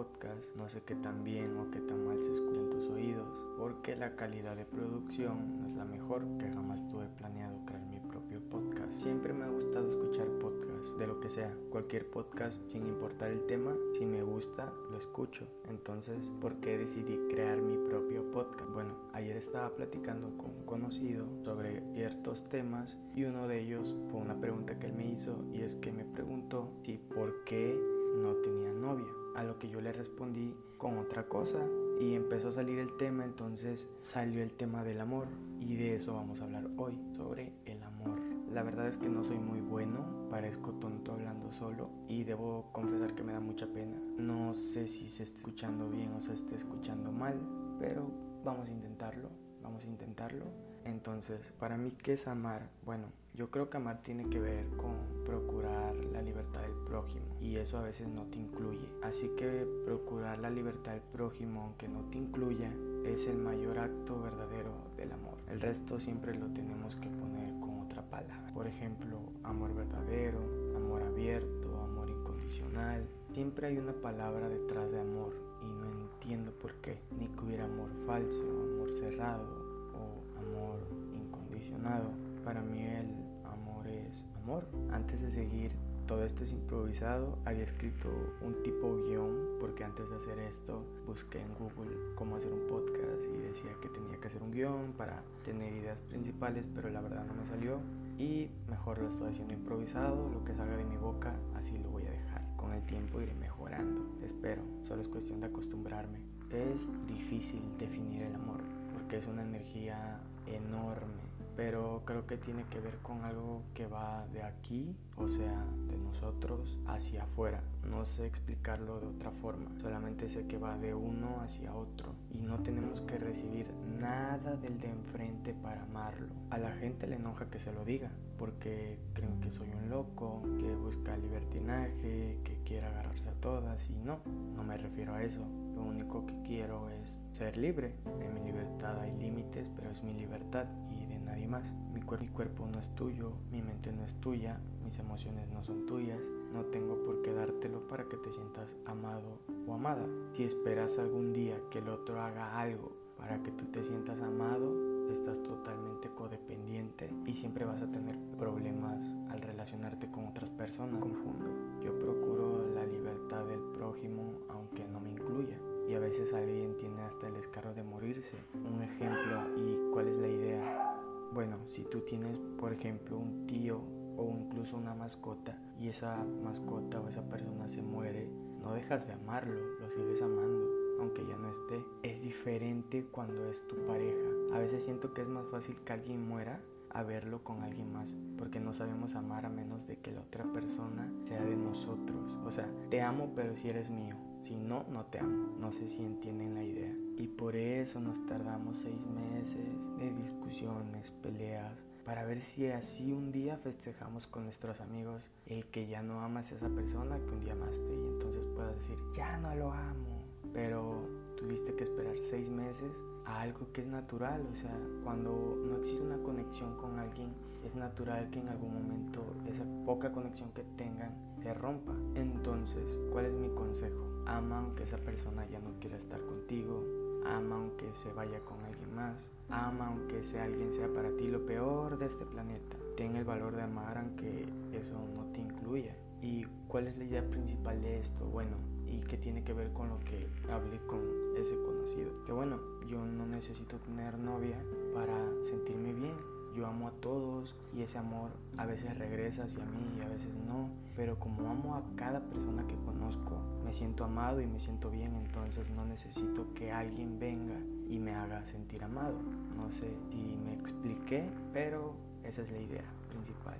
podcast. No sé qué tan bien o qué tan mal se escucha en tus oídos, porque la calidad de producción no es la mejor que jamás tuve planeado crear mi propio podcast. Siempre me ha gustado escuchar podcasts, de lo que sea, cualquier podcast, sin importar el tema, si me gusta, lo escucho. Entonces, ¿por qué decidí crear mi propio podcast? Bueno, ayer estaba platicando con un conocido sobre ciertos temas y uno de ellos fue una pregunta que él me hizo y es que me preguntó si por qué que yo le respondí con otra cosa y empezó a salir el tema, entonces salió el tema del amor y de eso vamos a hablar hoy, sobre el amor. La verdad es que no soy muy bueno, parezco tonto hablando solo y debo confesar que me da mucha pena. No sé si se está escuchando bien o se está escuchando mal, pero vamos a intentarlo, vamos a intentarlo. Entonces, para mí, ¿qué es amar? Bueno, yo creo que amar tiene que ver con procurar la libertad del prójimo y eso a veces no te incluye. Así que procurar la libertad del prójimo, aunque no te incluya, es el mayor acto verdadero del amor. El resto siempre lo tenemos que poner con otra palabra. Por ejemplo, amor verdadero, amor abierto, amor incondicional. Siempre hay una palabra detrás de amor y no entiendo por qué. Ni que hubiera amor falso, amor cerrado amor incondicionado. Para mí el amor es amor. Antes de seguir, todo esto es improvisado. Había escrito un tipo guion porque antes de hacer esto busqué en Google cómo hacer un podcast y decía que tenía que hacer un guion para tener ideas principales, pero la verdad no me salió y mejor lo estoy haciendo improvisado. Lo que salga de mi boca, así lo voy a dejar. Con el tiempo iré mejorando. Espero, solo es cuestión de acostumbrarme. Es difícil definir el amor porque es una energía enorme, pero creo que tiene que ver con algo que va de aquí, o sea, de nosotros hacia afuera. No sé explicarlo de otra forma, solamente sé que va de uno hacia otro y no tenemos que recibir nada del de enfrente para amarlo. A la gente le enoja que se lo diga, porque creen que soy un loco, que busca libertinaje, que quiere agarrarse a todas y no, no me refiero a eso. Lo único que quiero es ser libre. En mi libertad hay límites, pero es mi libertad y nadie más. Mi, cuerpo no es tuyo, mi mente no es tuya, mis emociones no son tuyas. No tengo por qué dártelo para que te sientas amado o amada. Si esperas algún día que el otro haga algo para que tú te sientas amado, estás totalmente codependiente y siempre vas a tener problemas al relacionarte con otras personas. Confundo. Yo procuro la libertad del prójimo aunque no me incluya. Y a veces alguien tiene hasta el descaro de morirse. Un ejemplo y cuál es la idea. Bueno, si tú tienes, por ejemplo, un tío o incluso una mascota y esa mascota o esa persona se muere, no dejas de amarlo, lo sigues amando, aunque ya no esté. Es diferente cuando es tu pareja. A veces siento que es más fácil que alguien muera a verlo con alguien más, porque no sabemos amar a menos de que la otra persona sea de nosotros. O sea, te amo pero si eres mío, si no, no te amo. No sé si entienden la idea. Y por eso nos tardamos seis meses de discusiones, peleas, para ver si así un día festejamos con nuestros amigos el que ya no amas a esa persona que un día amaste y entonces puedas decir, ya no lo amo. Pero tuviste que esperar seis meses a algo que es natural, o sea, cuando no existe una conexión con alguien, es natural que en algún momento esa poca conexión que tengan se rompa. Entonces, ¿cuál es mi consejo? Ama aunque esa persona ya no quiera estar contigo, ama aunque se vaya con alguien más, ama aunque ese alguien sea para ti lo peor de este planeta. Ten el valor de amar aunque eso no te incluya. ¿Y cuál es la idea principal de esto? Bueno, y que tiene que ver con lo que hablé con ese conocido. Que bueno, yo no necesito tener novia para sentirme bien. Yo amo a todos y ese amor a veces regresa hacia mí y a veces no. Pero como amo a cada persona que conozco, me siento amado y me siento bien, entonces no necesito que alguien venga y me haga sentir amado. No sé si me expliqué, pero esa es la idea principal.